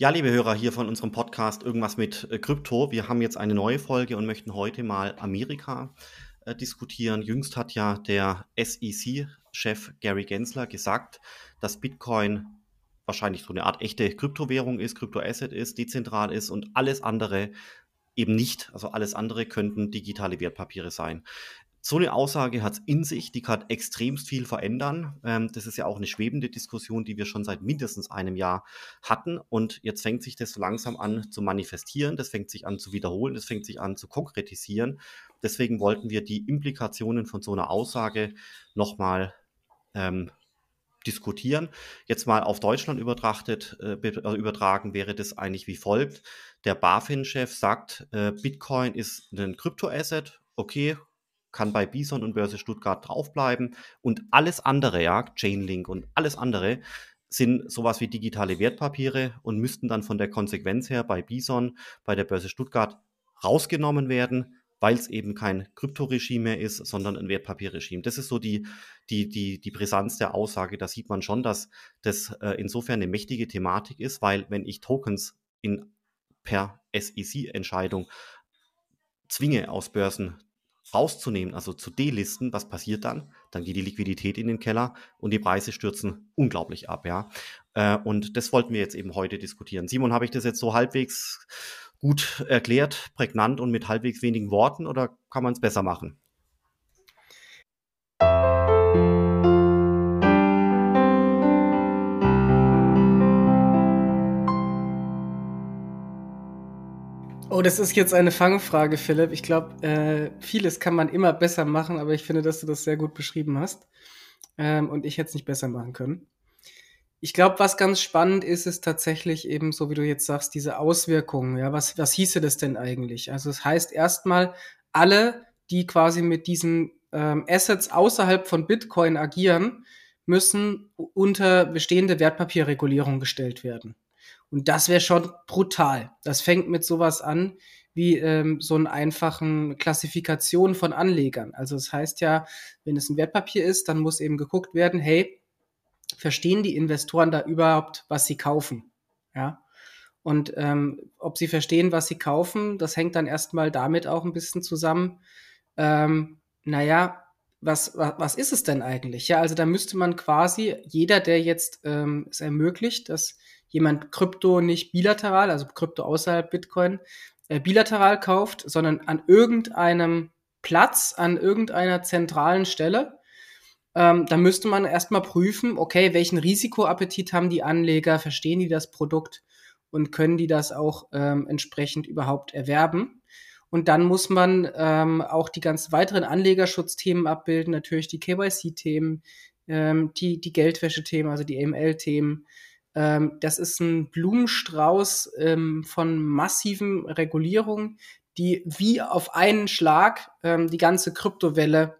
Ja, liebe Hörer hier von unserem Podcast Irgendwas mit äh, Krypto. Wir haben jetzt eine neue Folge und möchten heute mal Amerika äh, diskutieren. Jüngst hat ja der SEC-Chef Gary Gensler gesagt, dass Bitcoin wahrscheinlich so eine Art echte Kryptowährung ist, Kryptoasset ist, dezentral ist und alles andere eben nicht. Also alles andere könnten digitale Wertpapiere sein. So eine Aussage hat es in sich, die kann extremst viel verändern. Ähm, das ist ja auch eine schwebende Diskussion, die wir schon seit mindestens einem Jahr hatten. Und jetzt fängt sich das so langsam an zu manifestieren, das fängt sich an zu wiederholen, das fängt sich an zu konkretisieren. Deswegen wollten wir die Implikationen von so einer Aussage nochmal ähm, diskutieren. Jetzt mal auf Deutschland übertrachtet, äh, äh, übertragen wäre das eigentlich wie folgt. Der BaFin-Chef sagt, äh, Bitcoin ist ein Kryptoasset. Okay, kann bei Bison und Börse Stuttgart draufbleiben. Und alles andere, ja, Chainlink und alles andere, sind sowas wie digitale Wertpapiere und müssten dann von der Konsequenz her bei Bison, bei der Börse Stuttgart rausgenommen werden, weil es eben kein Kryptoregime mehr ist, sondern ein Wertpapierregime. Das ist so die, die, die, die Brisanz der Aussage. Da sieht man schon, dass das äh, insofern eine mächtige Thematik ist, weil wenn ich Tokens in, per SEC-Entscheidung zwinge aus Börsen rauszunehmen, also zu delisten, was passiert dann? Dann geht die Liquidität in den Keller und die Preise stürzen unglaublich ab, ja. Äh, und das wollten wir jetzt eben heute diskutieren. Simon, habe ich das jetzt so halbwegs gut erklärt, prägnant und mit halbwegs wenigen Worten oder kann man es besser machen? Oh, das ist jetzt eine Fangfrage, Philipp. Ich glaube, äh, vieles kann man immer besser machen, aber ich finde, dass du das sehr gut beschrieben hast. Ähm, und ich hätte es nicht besser machen können. Ich glaube, was ganz spannend ist, ist tatsächlich eben, so wie du jetzt sagst, diese Auswirkungen. Ja, was, was hieße das denn eigentlich? Also, es das heißt erstmal, alle, die quasi mit diesen ähm, Assets außerhalb von Bitcoin agieren, müssen unter bestehende Wertpapierregulierung gestellt werden. Und das wäre schon brutal. Das fängt mit sowas an wie ähm, so einen einfachen Klassifikation von Anlegern. Also das heißt ja, wenn es ein Wertpapier ist, dann muss eben geguckt werden, hey, verstehen die Investoren da überhaupt, was sie kaufen? Ja. Und ähm, ob sie verstehen, was sie kaufen, das hängt dann erstmal damit auch ein bisschen zusammen. Ähm, naja, was, was, was ist es denn eigentlich? Ja, also da müsste man quasi, jeder, der jetzt ähm, es ermöglicht, dass jemand Krypto nicht bilateral, also Krypto außerhalb Bitcoin, äh, bilateral kauft, sondern an irgendeinem Platz, an irgendeiner zentralen Stelle. Ähm, da müsste man erstmal prüfen, okay, welchen Risikoappetit haben die Anleger, verstehen die das Produkt und können die das auch ähm, entsprechend überhaupt erwerben. Und dann muss man ähm, auch die ganzen weiteren Anlegerschutzthemen abbilden, natürlich die KYC-Themen, ähm, die, die Geldwäsche-Themen, also die AML-Themen, ähm, das ist ein Blumenstrauß ähm, von massiven Regulierungen, die wie auf einen Schlag ähm, die ganze Kryptowelle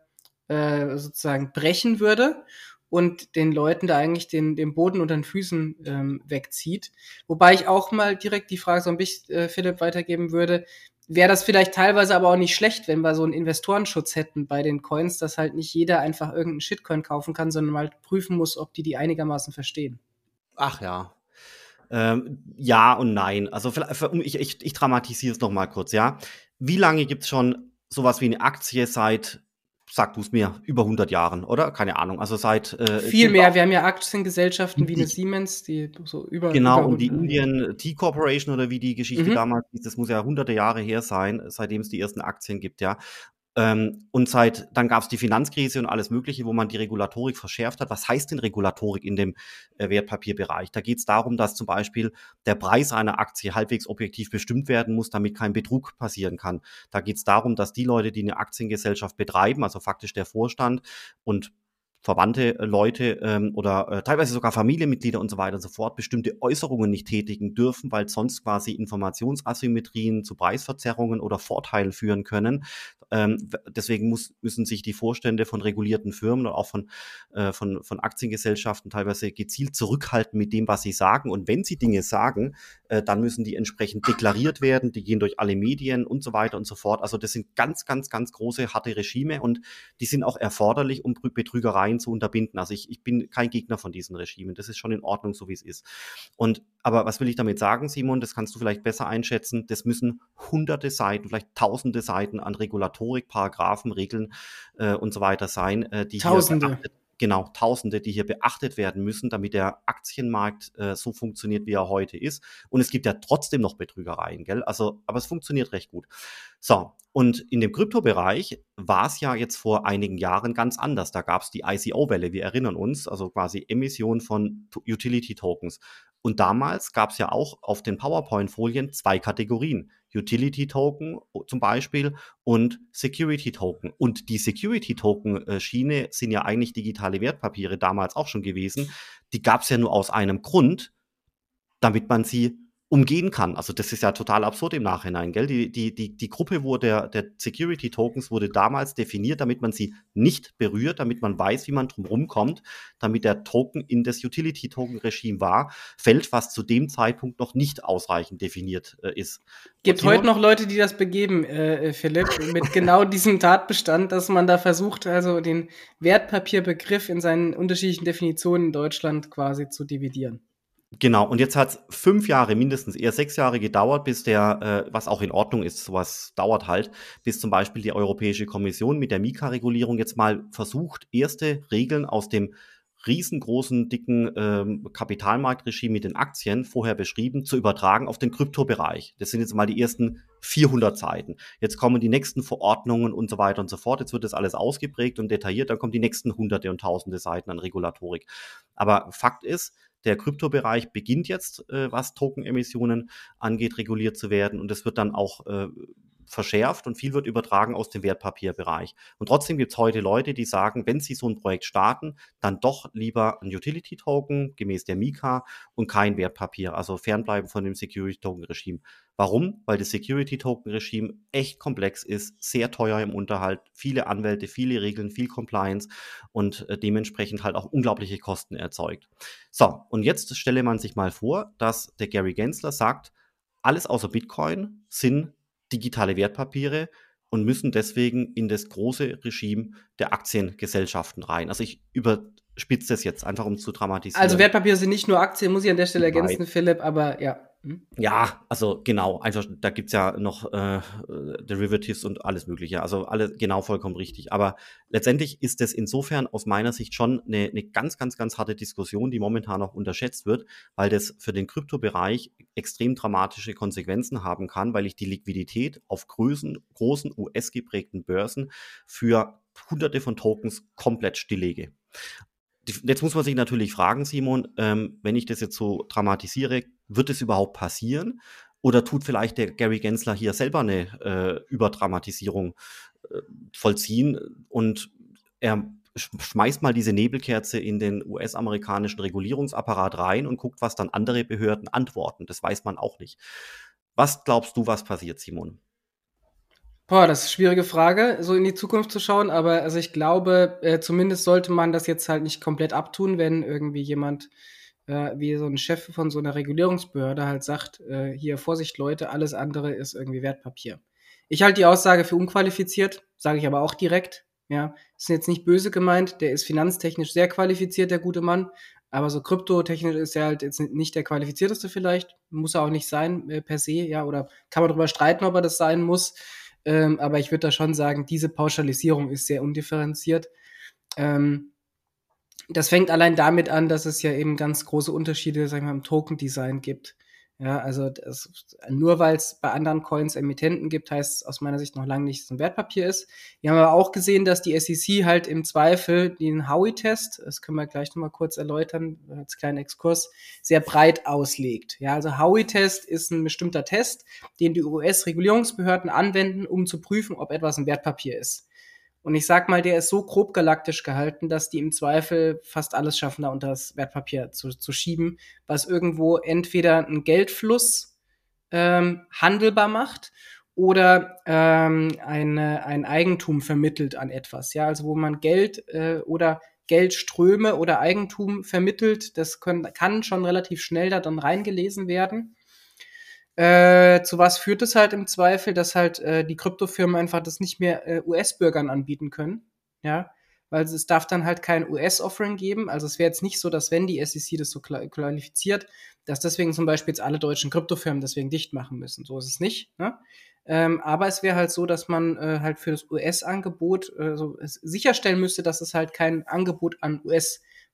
äh, sozusagen brechen würde und den Leuten da eigentlich den, den Boden unter den Füßen ähm, wegzieht. Wobei ich auch mal direkt die Frage so ein bisschen, äh, Philipp, weitergeben würde, wäre das vielleicht teilweise aber auch nicht schlecht, wenn wir so einen Investorenschutz hätten bei den Coins, dass halt nicht jeder einfach irgendeinen Shitcoin kaufen kann, sondern mal prüfen muss, ob die die einigermaßen verstehen. Ach ja. Ähm, ja und nein. Also ich, ich, ich dramatisiere es noch mal kurz, ja. Wie lange gibt es schon sowas wie eine Aktie seit, sag du es mir, über 100 Jahren, oder? Keine Ahnung. Also seit äh, viel mehr. Wir haben ja Aktiengesellschaften wie eine Siemens, die so über genau über und die Indian Tea Corporation oder wie die Geschichte mhm. damals hieß. Das muss ja hunderte Jahre her sein, seitdem es die ersten Aktien gibt, ja. Ähm, und seit, dann gab es die Finanzkrise und alles Mögliche, wo man die Regulatorik verschärft hat. Was heißt denn Regulatorik in dem äh, Wertpapierbereich? Da geht es darum, dass zum Beispiel der Preis einer Aktie halbwegs objektiv bestimmt werden muss, damit kein Betrug passieren kann. Da geht es darum, dass die Leute, die eine Aktiengesellschaft betreiben, also faktisch der Vorstand und verwandte äh, Leute ähm, oder äh, teilweise sogar Familienmitglieder und so weiter und so fort bestimmte Äußerungen nicht tätigen dürfen, weil sonst quasi Informationsasymmetrien zu Preisverzerrungen oder Vorteilen führen können. Ähm, deswegen muss, müssen sich die Vorstände von regulierten Firmen oder auch von, äh, von, von Aktiengesellschaften teilweise gezielt zurückhalten mit dem, was sie sagen. Und wenn sie Dinge sagen, äh, dann müssen die entsprechend deklariert werden, die gehen durch alle Medien und so weiter und so fort. Also das sind ganz, ganz, ganz große, harte Regime und die sind auch erforderlich, um Betrügereien zu unterbinden. Also ich, ich bin kein Gegner von diesen Regimen. Das ist schon in Ordnung, so wie es ist. Und aber was will ich damit sagen, Simon? Das kannst du vielleicht besser einschätzen. Das müssen hunderte Seiten, vielleicht tausende Seiten an Regulatorik, Paragraphen, Regeln äh, und so weiter sein, äh, die tausende. hier beachtet, genau, Tausende, die hier beachtet werden müssen, damit der Aktienmarkt äh, so funktioniert, wie er heute ist. Und es gibt ja trotzdem noch Betrügereien, gell? Also, aber es funktioniert recht gut. So, und in dem Kryptobereich war es ja jetzt vor einigen Jahren ganz anders. Da gab es die ICO-Welle, wir erinnern uns, also quasi Emission von Utility-Tokens. Und damals gab es ja auch auf den PowerPoint-Folien zwei Kategorien. Utility-Token zum Beispiel und Security-Token. Und die Security-Token-Schiene sind ja eigentlich digitale Wertpapiere damals auch schon gewesen. Die gab es ja nur aus einem Grund, damit man sie umgehen kann. Also das ist ja total absurd im Nachhinein, gell? Die, die, die, die Gruppe wurde der, der Security Tokens wurde damals definiert, damit man sie nicht berührt, damit man weiß, wie man drum kommt, damit der Token in das Utility Token Regime war, fällt, was zu dem Zeitpunkt noch nicht ausreichend definiert äh, ist. Gibt heute noch Leute, die das begeben, äh, äh Philipp, mit genau diesem Tatbestand, dass man da versucht, also den Wertpapierbegriff in seinen unterschiedlichen Definitionen in Deutschland quasi zu dividieren. Genau, und jetzt hat es fünf Jahre, mindestens eher sechs Jahre gedauert, bis der, äh, was auch in Ordnung ist, sowas dauert halt, bis zum Beispiel die Europäische Kommission mit der Mika-Regulierung jetzt mal versucht, erste Regeln aus dem riesengroßen, dicken ähm, Kapitalmarktregime mit den Aktien, vorher beschrieben, zu übertragen auf den Kryptobereich. Das sind jetzt mal die ersten 400 Seiten. Jetzt kommen die nächsten Verordnungen und so weiter und so fort. Jetzt wird das alles ausgeprägt und detailliert. Dann kommen die nächsten hunderte und tausende Seiten an Regulatorik. Aber Fakt ist, der Kryptobereich beginnt jetzt, äh, was Tokenemissionen angeht, reguliert zu werden. Und es wird dann auch äh, verschärft und viel wird übertragen aus dem Wertpapierbereich. Und trotzdem gibt es heute Leute, die sagen, wenn sie so ein Projekt starten, dann doch lieber ein Utility-Token gemäß der Mika und kein Wertpapier, also fernbleiben von dem Security-Token-Regime. Warum? Weil das Security-Token-Regime echt komplex ist, sehr teuer im Unterhalt, viele Anwälte, viele Regeln, viel Compliance und äh, dementsprechend halt auch unglaubliche Kosten erzeugt. So, und jetzt stelle man sich mal vor, dass der Gary Gensler sagt, alles außer Bitcoin sind digitale Wertpapiere und müssen deswegen in das große Regime der Aktiengesellschaften rein. Also ich überspitze das jetzt einfach, um zu dramatisieren. Also Wertpapiere sind nicht nur Aktien, muss ich an der Stelle ergänzen, Nein. Philipp, aber ja. Hm? Ja, also genau, einfach, da gibt's ja noch äh, Derivatives und alles Mögliche. Also alle genau vollkommen richtig. Aber letztendlich ist es insofern aus meiner Sicht schon eine, eine ganz, ganz, ganz harte Diskussion, die momentan auch unterschätzt wird, weil das für den Kryptobereich extrem dramatische Konsequenzen haben kann, weil ich die Liquidität auf Größen, großen US-geprägten Börsen für hunderte von Tokens komplett stilllege. Jetzt muss man sich natürlich fragen, Simon, ähm, wenn ich das jetzt so dramatisiere, wird es überhaupt passieren? Oder tut vielleicht der Gary Gensler hier selber eine äh, Überdramatisierung äh, vollziehen und er schmeißt mal diese Nebelkerze in den US-amerikanischen Regulierungsapparat rein und guckt, was dann andere Behörden antworten. Das weiß man auch nicht. Was glaubst du, was passiert, Simon? Boah, das ist eine schwierige Frage, so in die Zukunft zu schauen, aber also ich glaube, äh, zumindest sollte man das jetzt halt nicht komplett abtun, wenn irgendwie jemand äh, wie so ein Chef von so einer Regulierungsbehörde halt sagt, äh, hier Vorsicht Leute, alles andere ist irgendwie Wertpapier. Ich halte die Aussage für unqualifiziert, sage ich aber auch direkt. Ja, ist jetzt nicht böse gemeint, der ist finanztechnisch sehr qualifiziert, der gute Mann, aber so kryptotechnisch ist er halt jetzt nicht der qualifizierteste vielleicht, muss er auch nicht sein äh, per se, ja, oder kann man darüber streiten, ob er das sein muss. Ähm, aber ich würde da schon sagen, diese Pauschalisierung ist sehr undifferenziert. Ähm, das fängt allein damit an, dass es ja eben ganz große Unterschiede, sagen wir, im Token-Design gibt. Ja, also das, nur weil es bei anderen Coins Emittenten gibt, heißt es aus meiner Sicht noch lange nicht, dass es ein Wertpapier ist. Wir haben aber auch gesehen, dass die SEC halt im Zweifel den Howey-Test, das können wir gleich nochmal kurz erläutern, als kleinen Exkurs, sehr breit auslegt. Ja, also Howey-Test ist ein bestimmter Test, den die US-Regulierungsbehörden anwenden, um zu prüfen, ob etwas ein Wertpapier ist. Und ich sag mal, der ist so grob galaktisch gehalten, dass die im Zweifel fast alles schaffen, da unter das Wertpapier zu, zu schieben, was irgendwo entweder einen Geldfluss ähm, handelbar macht oder ähm, eine, ein Eigentum vermittelt an etwas. Ja, also wo man Geld äh, oder Geldströme oder Eigentum vermittelt, das können, kann schon relativ schnell da dann reingelesen werden. Äh, zu was führt es halt im Zweifel, dass halt äh, die Kryptofirmen einfach das nicht mehr äh, US-Bürgern anbieten können. Ja, weil es darf dann halt kein US-Offering geben. Also es wäre jetzt nicht so, dass wenn die SEC das so qualifiziert, dass deswegen zum Beispiel jetzt alle deutschen Kryptofirmen deswegen dicht machen müssen. So ist es nicht. Ne? Ähm, aber es wäre halt so, dass man äh, halt für das US-Angebot äh, so sicherstellen müsste, dass es halt kein Angebot an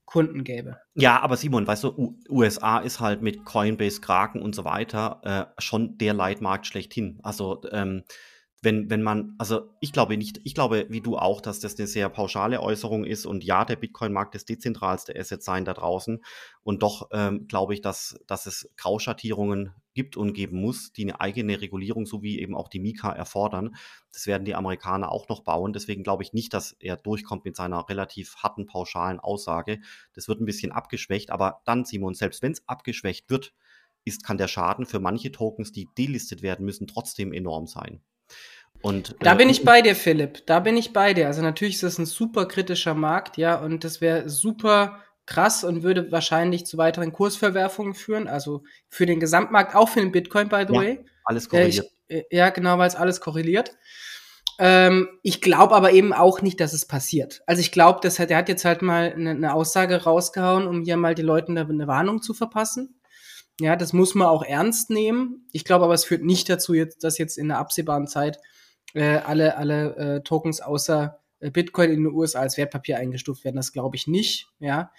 US-Kunden gäbe. Ja, aber Simon, weißt du, U USA ist halt mit Coinbase, Kraken und so weiter äh, schon der Leitmarkt schlechthin. Also ähm, wenn, wenn man, also ich glaube nicht, ich glaube wie du auch, dass das eine sehr pauschale Äußerung ist und ja, der Bitcoin mag das dezentralste Asset sein da draußen und doch ähm, glaube ich, dass, dass es Grauschattierungen gibt und geben muss, die eine eigene Regulierung sowie eben auch die Mika erfordern. Das werden die Amerikaner auch noch bauen. Deswegen glaube ich nicht, dass er durchkommt mit seiner relativ harten, pauschalen Aussage. Das wird ein bisschen abgeschwächt, aber dann, Simon, selbst wenn es abgeschwächt wird, ist, kann der Schaden für manche Tokens, die delistet werden müssen, trotzdem enorm sein. Und, da äh, bin ich bei dir, Philipp. Da bin ich bei dir. Also natürlich ist das ein super kritischer Markt, ja, und das wäre super krass und würde wahrscheinlich zu weiteren Kursverwerfungen führen. Also für den Gesamtmarkt, auch für den Bitcoin, by the ja, way. Alles korreliert. Äh, ich, ja, genau, weil es alles korreliert. Ähm, ich glaube aber eben auch nicht, dass es passiert. Also ich glaube, dass er, der hat jetzt halt mal eine, eine Aussage rausgehauen, um hier mal die Leute eine, eine Warnung zu verpassen. Ja, das muss man auch ernst nehmen. Ich glaube aber, es führt nicht dazu, jetzt, dass jetzt in der absehbaren Zeit äh, alle, alle äh, Tokens außer äh, Bitcoin in den USA als Wertpapier eingestuft werden. Das glaube ich nicht. Ja.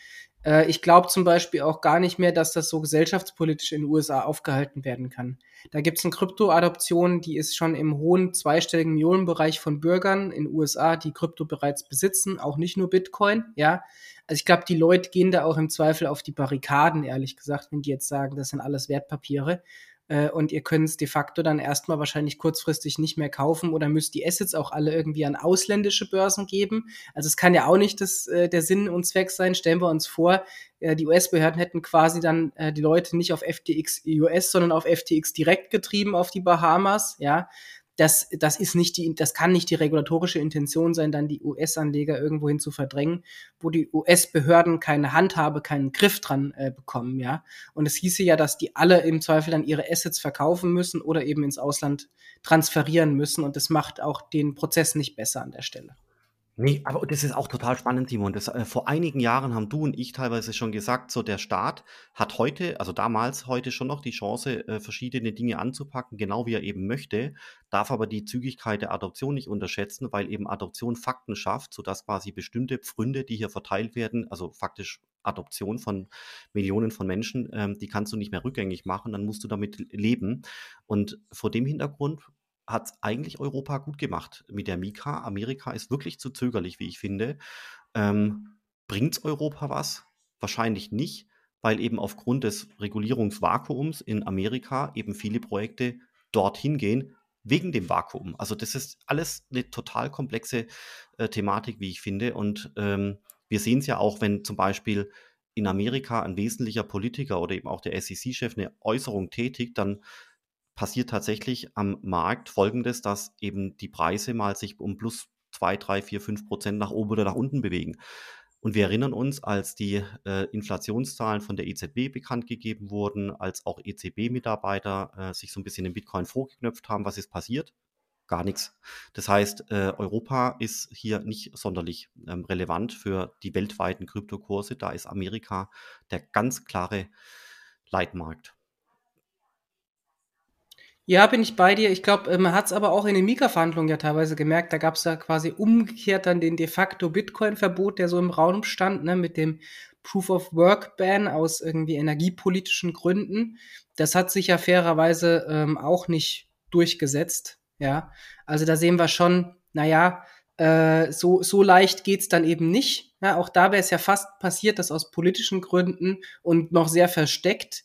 Äh, ich glaube zum Beispiel auch gar nicht mehr, dass das so gesellschaftspolitisch in den USA aufgehalten werden kann. Da gibt es eine Krypto-Adoption, die ist schon im hohen zweistelligen Millionenbereich von Bürgern in den USA, die Krypto bereits besitzen, auch nicht nur Bitcoin. Ja. Also ich glaube, die Leute gehen da auch im Zweifel auf die Barrikaden, ehrlich gesagt, wenn die jetzt sagen, das sind alles Wertpapiere. Äh, und ihr könnt es de facto dann erstmal wahrscheinlich kurzfristig nicht mehr kaufen oder müsst die Assets auch alle irgendwie an ausländische Börsen geben. Also es kann ja auch nicht das, äh, der Sinn und Zweck sein. Stellen wir uns vor, äh, die US-Behörden hätten quasi dann äh, die Leute nicht auf FTX US, sondern auf FTX direkt getrieben auf die Bahamas, ja das, das ist nicht die, das kann nicht die regulatorische Intention sein, dann die US-Anleger irgendwohin zu verdrängen, wo die US-Behörden keine Handhabe, keinen Griff dran äh, bekommen, ja. Und es hieße ja, dass die alle im Zweifel dann ihre Assets verkaufen müssen oder eben ins Ausland transferieren müssen. Und das macht auch den Prozess nicht besser an der Stelle. Nee, aber das ist auch total spannend, Simon. Das, äh, vor einigen Jahren haben du und ich teilweise schon gesagt, so der Staat hat heute, also damals, heute schon noch die Chance, äh, verschiedene Dinge anzupacken, genau wie er eben möchte, darf aber die Zügigkeit der Adoption nicht unterschätzen, weil eben Adoption Fakten schafft, sodass quasi bestimmte Pfründe, die hier verteilt werden, also faktisch Adoption von Millionen von Menschen, ähm, die kannst du nicht mehr rückgängig machen, dann musst du damit leben. Und vor dem Hintergrund hat eigentlich Europa gut gemacht mit der Mika. Amerika ist wirklich zu zögerlich, wie ich finde. Ähm, Bringt Europa was? Wahrscheinlich nicht, weil eben aufgrund des Regulierungsvakuums in Amerika eben viele Projekte dorthin gehen, wegen dem Vakuum. Also das ist alles eine total komplexe äh, Thematik, wie ich finde. Und ähm, wir sehen es ja auch, wenn zum Beispiel in Amerika ein wesentlicher Politiker oder eben auch der SEC-Chef eine Äußerung tätigt, dann passiert tatsächlich am Markt Folgendes, dass eben die Preise mal sich um plus 2, 3, 4, 5 Prozent nach oben oder nach unten bewegen. Und wir erinnern uns, als die äh, Inflationszahlen von der EZB bekannt gegeben wurden, als auch EZB-Mitarbeiter äh, sich so ein bisschen den Bitcoin vorgeknöpft haben, was ist passiert? Gar nichts. Das heißt, äh, Europa ist hier nicht sonderlich ähm, relevant für die weltweiten Kryptokurse. Da ist Amerika der ganz klare Leitmarkt. Ja, bin ich bei dir. Ich glaube, äh, man hat es aber auch in den Mika-Verhandlungen ja teilweise gemerkt. Da gab es ja quasi umgekehrt dann den de facto Bitcoin-Verbot, der so im Raum stand, ne, mit dem Proof of Work Ban aus irgendwie energiepolitischen Gründen. Das hat sich ja fairerweise ähm, auch nicht durchgesetzt. Ja, also da sehen wir schon, naja, äh, so, so leicht geht's dann eben nicht. Ja, auch da wäre es ja fast passiert, dass aus politischen Gründen und noch sehr versteckt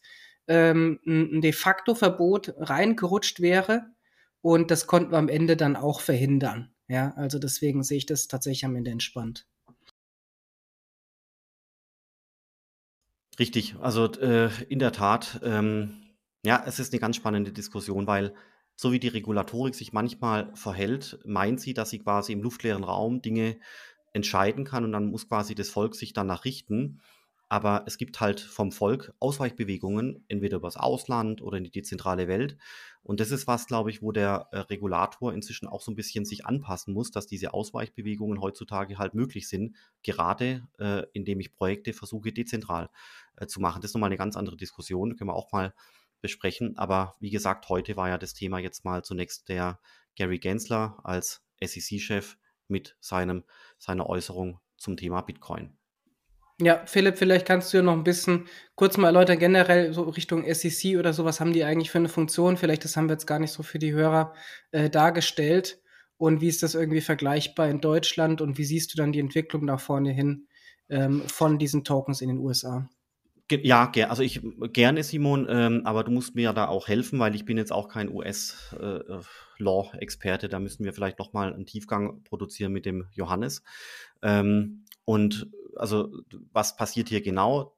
ähm, ein de facto Verbot reingerutscht wäre. Und das konnten wir am Ende dann auch verhindern. Ja, also deswegen sehe ich das tatsächlich am Ende entspannt. Richtig, also äh, in der Tat, ähm, ja, es ist eine ganz spannende Diskussion, weil so wie die Regulatorik sich manchmal verhält, meint sie, dass sie quasi im luftleeren Raum Dinge entscheiden kann und dann muss quasi das Volk sich danach richten. Aber es gibt halt vom Volk Ausweichbewegungen, entweder übers Ausland oder in die dezentrale Welt. Und das ist was, glaube ich, wo der äh, Regulator inzwischen auch so ein bisschen sich anpassen muss, dass diese Ausweichbewegungen heutzutage halt möglich sind, gerade äh, indem ich Projekte versuche, dezentral äh, zu machen. Das ist nochmal eine ganz andere Diskussion, können wir auch mal besprechen. Aber wie gesagt, heute war ja das Thema jetzt mal zunächst der Gary Gensler als SEC-Chef mit seinem, seiner Äußerung zum Thema Bitcoin. Ja, Philipp, vielleicht kannst du ja noch ein bisschen kurz mal erläutern, generell so Richtung SEC oder so, was haben die eigentlich für eine Funktion? Vielleicht, das haben wir jetzt gar nicht so für die Hörer äh, dargestellt. Und wie ist das irgendwie vergleichbar in Deutschland und wie siehst du dann die Entwicklung nach vorne hin ähm, von diesen Tokens in den USA? Ja, also ich gerne, Simon, ähm, aber du musst mir ja da auch helfen, weil ich bin jetzt auch kein US-Law-Experte. Äh, da müssen wir vielleicht noch mal einen Tiefgang produzieren mit dem Johannes. Ähm, und also was passiert hier genau?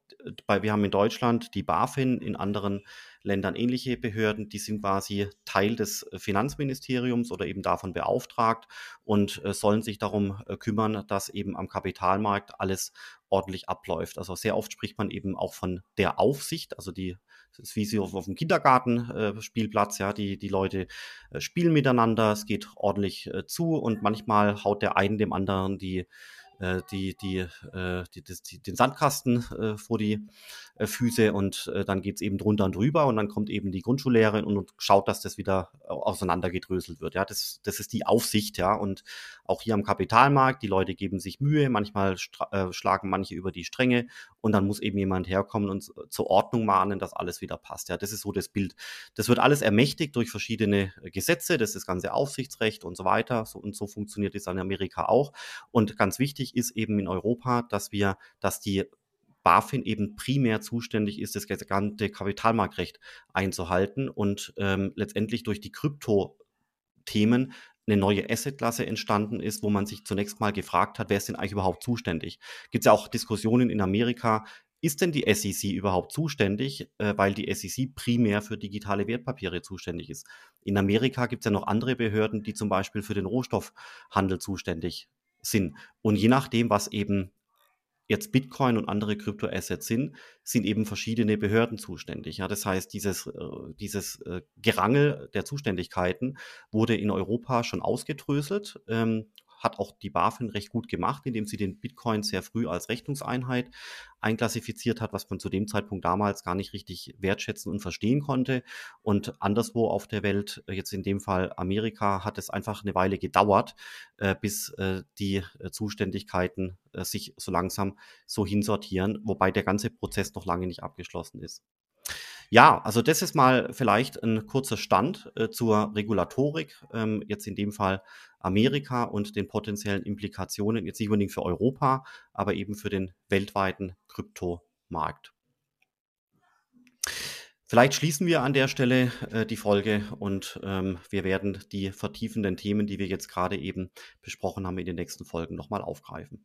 wir haben in Deutschland die BaFin, in anderen Ländern ähnliche Behörden, die sind quasi Teil des Finanzministeriums oder eben davon beauftragt und äh, sollen sich darum äh, kümmern, dass eben am Kapitalmarkt alles ordentlich abläuft. Also sehr oft spricht man eben auch von der Aufsicht, also die das ist wie sie auf, dem Kindergartenspielplatz, äh, ja, die, die Leute äh, spielen miteinander, es geht ordentlich äh, zu und manchmal haut der einen dem anderen die äh, die, die, äh, die, die, den Sandkasten äh, vor die äh, Füße und äh, dann geht es eben drunter und drüber und dann kommt eben die Grundschullehrerin und, und schaut, dass das wieder auseinandergedröselt wird. Ja, das, das ist die Aufsicht, ja. Und auch hier am Kapitalmarkt, die Leute geben sich Mühe, manchmal äh, schlagen manche über die Stränge und dann muss eben jemand herkommen und zur Ordnung mahnen, dass alles wieder passt. Ja, das ist so das Bild. Das wird alles ermächtigt durch verschiedene Gesetze, das ist das ganze Aufsichtsrecht und so weiter. So, und so funktioniert es in Amerika auch. Und ganz wichtig, ist eben in Europa, dass wir, dass die BaFin eben primär zuständig ist, das gesamte Kapitalmarktrecht einzuhalten und ähm, letztendlich durch die Krypto-Themen eine neue Assetklasse entstanden ist, wo man sich zunächst mal gefragt hat, wer ist denn eigentlich überhaupt zuständig? Gibt es ja auch Diskussionen in Amerika, ist denn die SEC überhaupt zuständig, äh, weil die SEC primär für digitale Wertpapiere zuständig ist? In Amerika gibt es ja noch andere Behörden, die zum Beispiel für den Rohstoffhandel zuständig sind. Und je nachdem, was eben jetzt Bitcoin und andere Kryptoassets sind, sind eben verschiedene Behörden zuständig. Ja, das heißt, dieses, äh, dieses äh, Gerangel der Zuständigkeiten wurde in Europa schon ausgedröselt. Ähm, hat auch die BaFin recht gut gemacht, indem sie den Bitcoin sehr früh als Rechnungseinheit einklassifiziert hat, was man zu dem Zeitpunkt damals gar nicht richtig wertschätzen und verstehen konnte. Und anderswo auf der Welt, äh, jetzt in dem Fall Amerika, hat es einfach eine Weile gedauert, äh, bis äh, die Zuständigkeiten sich so langsam so hinsortieren, wobei der ganze Prozess noch lange nicht abgeschlossen ist. Ja, also das ist mal vielleicht ein kurzer Stand äh, zur Regulatorik, ähm, jetzt in dem Fall Amerika und den potenziellen Implikationen, jetzt nicht unbedingt für Europa, aber eben für den weltweiten Kryptomarkt. Vielleicht schließen wir an der Stelle äh, die Folge und ähm, wir werden die vertiefenden Themen, die wir jetzt gerade eben besprochen haben, in den nächsten Folgen nochmal aufgreifen.